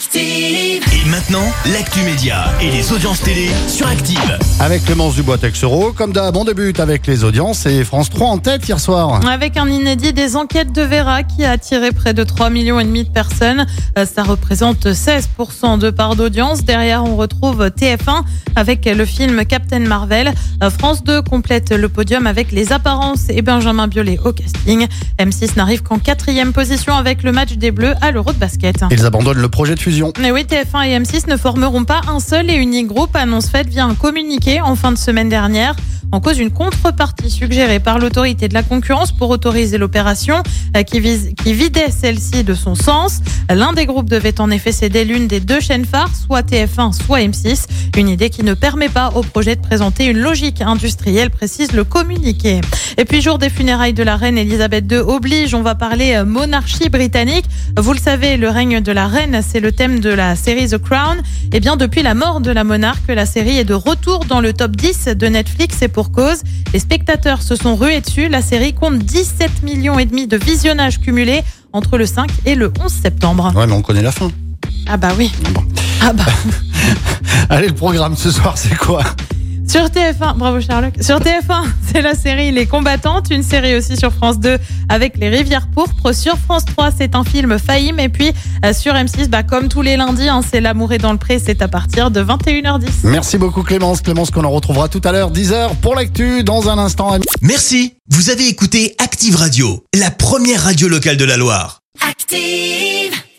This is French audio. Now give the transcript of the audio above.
Active. Et maintenant, l'actu média et les audiences télé sur Active. Avec Clémence Dubois Texero, comme d'hab, on débute avec les audiences et France 3 en tête hier soir. Avec un inédit des enquêtes de Vera qui a attiré près de 3 millions et demi de personnes. Euh, Ça représente 16% de part d'audience. Derrière, on retrouve TF1 avec le film Captain Marvel. Euh, France 2 complète le podium avec Les Apparences et Benjamin Biolay au casting. M6 n'arrive qu'en quatrième position avec le match des Bleus à l'Euro de basket. Ils abandonnent le projet de Mais oui, TF1 et M6 ne formeront pas un seul et unique groupe, annonce faite via un communiqué en fin de semaine dernière. En cause une contrepartie suggérée par l'autorité de la concurrence pour autoriser l'opération euh, qui, vise, qui vidait celle-ci de son sens. L'un des groupes devait en effet céder l'une des deux chaînes phares, soit TF1, soit M6. Une idée qui ne permet pas au projet de présenter une logique industrielle, précise le communiqué. Et puis, jour des funérailles de la reine Elisabeth II oblige, on va parler euh, monarchie britannique. Vous le savez, le règne de la reine, c'est le thème de la série The Crown. Et bien, depuis la mort de la monarque, la série est de retour dans le top 10 de Netflix cause. Les spectateurs se sont rués dessus. La série compte 17 millions et demi de visionnages cumulés entre le 5 et le 11 septembre. Ouais, mais on connaît la fin. Ah bah oui. Bon. Ah bah. Allez, le programme ce soir, c'est quoi? Sur TF1, bravo Sherlock. Sur TF1, c'est la série Les Combattantes, une série aussi sur France 2 avec Les Rivières Pourpres. Sur France 3, c'est un film Fahim. Et puis euh, sur M6, bah, comme tous les lundis, hein, c'est L'amour est dans le pré, c'est à partir de 21h10. Merci beaucoup Clémence. Clémence qu'on en retrouvera tout à l'heure, 10h pour l'actu, dans un instant. Merci, vous avez écouté Active Radio, la première radio locale de la Loire. Active.